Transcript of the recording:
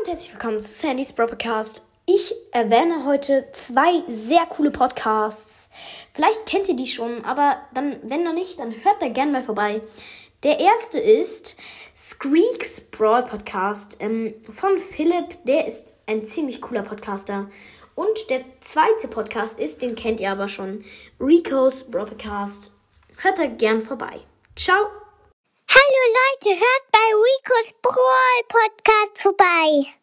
und herzlich willkommen zu Sandys Broadcast. Ich erwähne heute zwei sehr coole Podcasts. Vielleicht kennt ihr die schon, aber dann, wenn noch nicht, dann hört da gerne mal vorbei. Der erste ist Screeks Brawl Podcast ähm, von Philipp. Der ist ein ziemlich cooler Podcaster. Und der zweite Podcast ist, den kennt ihr aber schon, Rico's Brawl Podcast. Hört da gern vorbei. Ciao! Hallo Leute, hört bei Rico's Brawl Podcast vorbei.